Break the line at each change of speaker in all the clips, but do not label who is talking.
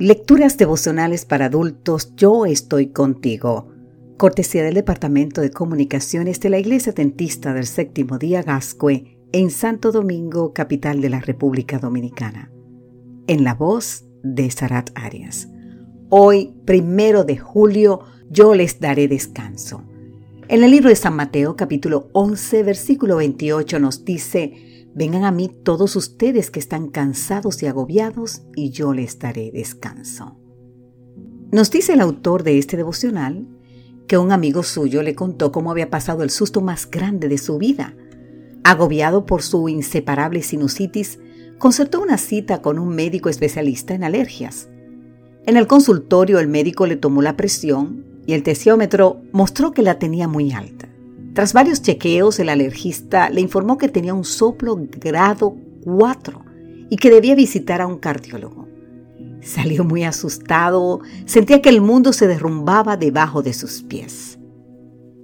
Lecturas devocionales para adultos, yo estoy contigo. Cortesía del Departamento de Comunicaciones de la Iglesia Tentista del Séptimo Día Gascue en Santo Domingo, capital de la República Dominicana. En la voz de Sarat Arias. Hoy, primero de julio, yo les daré descanso. En el libro de San Mateo, capítulo 11, versículo 28, nos dice, Vengan a mí todos ustedes que están cansados y agobiados, y yo les daré descanso. Nos dice el autor de este devocional que un amigo suyo le contó cómo había pasado el susto más grande de su vida. Agobiado por su inseparable sinusitis, concertó una cita con un médico especialista en alergias. En el consultorio el médico le tomó la presión y el tesiómetro mostró que la tenía muy alta. Tras varios chequeos, el alergista le informó que tenía un soplo grado 4 y que debía visitar a un cardiólogo. Salió muy asustado, sentía que el mundo se derrumbaba debajo de sus pies.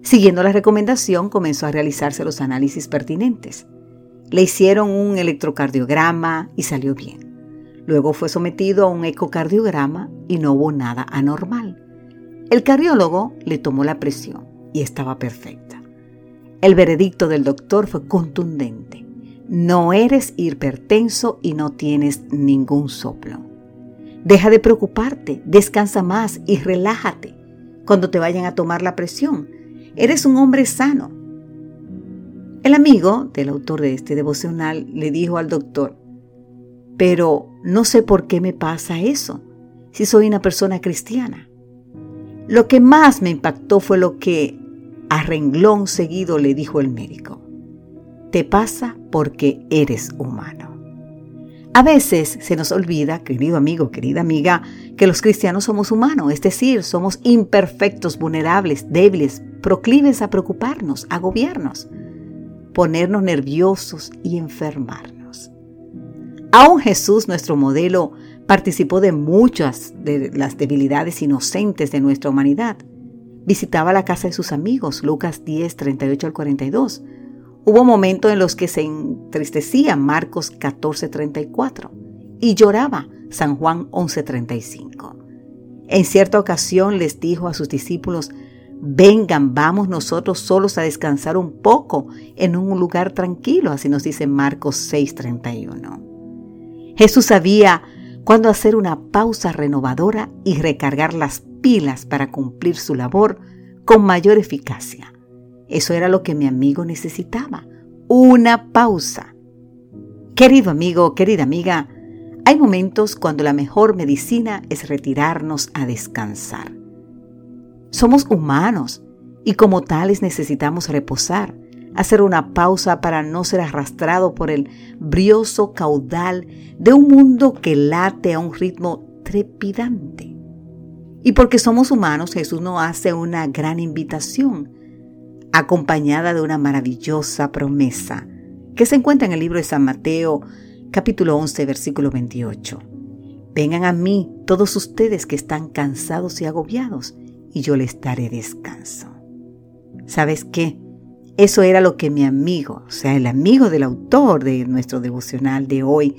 Siguiendo la recomendación, comenzó a realizarse los análisis pertinentes. Le hicieron un electrocardiograma y salió bien. Luego fue sometido a un ecocardiograma y no hubo nada anormal. El cardiólogo le tomó la presión y estaba perfecta. El veredicto del doctor fue contundente. No eres hipertenso y no tienes ningún soplo. Deja de preocuparte, descansa más y relájate cuando te vayan a tomar la presión. Eres un hombre sano. El amigo del autor de este devocional le dijo al doctor, pero no sé por qué me pasa eso, si soy una persona cristiana. Lo que más me impactó fue lo que a renglón seguido le dijo el médico, te pasa porque eres humano. A veces se nos olvida, querido amigo, querida amiga, que los cristianos somos humanos, es decir, somos imperfectos, vulnerables, débiles, proclives a preocuparnos, a agobiarnos, ponernos nerviosos y enfermarnos. Aún Jesús, nuestro modelo, participó de muchas de las debilidades inocentes de nuestra humanidad. Visitaba la casa de sus amigos, Lucas 10, 38 al 42. Hubo momentos en los que se entristecía, Marcos 14, 34, y lloraba, San Juan 11, 35. En cierta ocasión les dijo a sus discípulos, vengan, vamos nosotros solos a descansar un poco en un lugar tranquilo, así nos dice Marcos 6, 31. Jesús sabía cuándo hacer una pausa renovadora y recargar las pilas para cumplir su labor con mayor eficacia. Eso era lo que mi amigo necesitaba, una pausa. Querido amigo, querida amiga, hay momentos cuando la mejor medicina es retirarnos a descansar. Somos humanos y como tales necesitamos reposar, hacer una pausa para no ser arrastrado por el brioso caudal de un mundo que late a un ritmo trepidante. Y porque somos humanos, Jesús nos hace una gran invitación, acompañada de una maravillosa promesa, que se encuentra en el libro de San Mateo, capítulo 11, versículo 28. Vengan a mí todos ustedes que están cansados y agobiados, y yo les daré descanso. ¿Sabes qué? Eso era lo que mi amigo, o sea, el amigo del autor de nuestro devocional de hoy,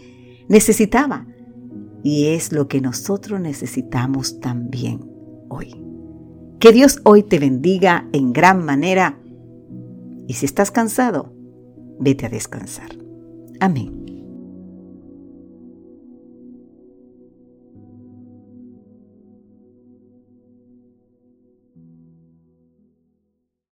necesitaba y es lo que nosotros necesitamos también hoy. Que Dios hoy te bendiga en gran manera y si estás cansado, vete a descansar. Amén.